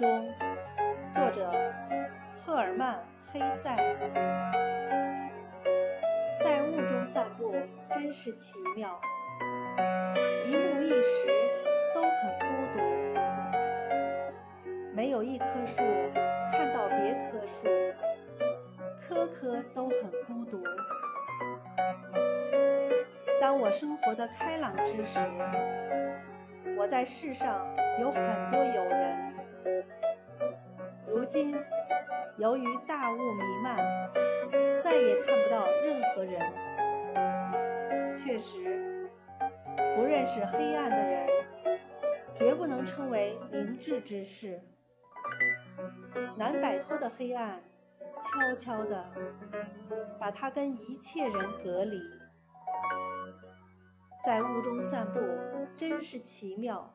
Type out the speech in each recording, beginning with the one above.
中，作者赫尔曼·黑塞。在雾中散步真是奇妙，一目一时都很孤独，没有一棵树看到别棵树，棵棵都很孤独。当我生活的开朗之时，我在世上有很多友人。如今，由于大雾弥漫，再也看不到任何人。确实，不认识黑暗的人，绝不能称为明智之士。难摆脱的黑暗，悄悄地把他跟一切人隔离。在雾中散步，真是奇妙。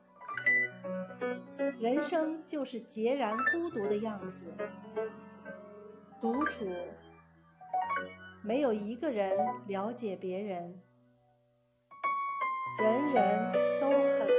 人生就是孑然孤独的样子，独处，没有一个人了解别人，人人都很。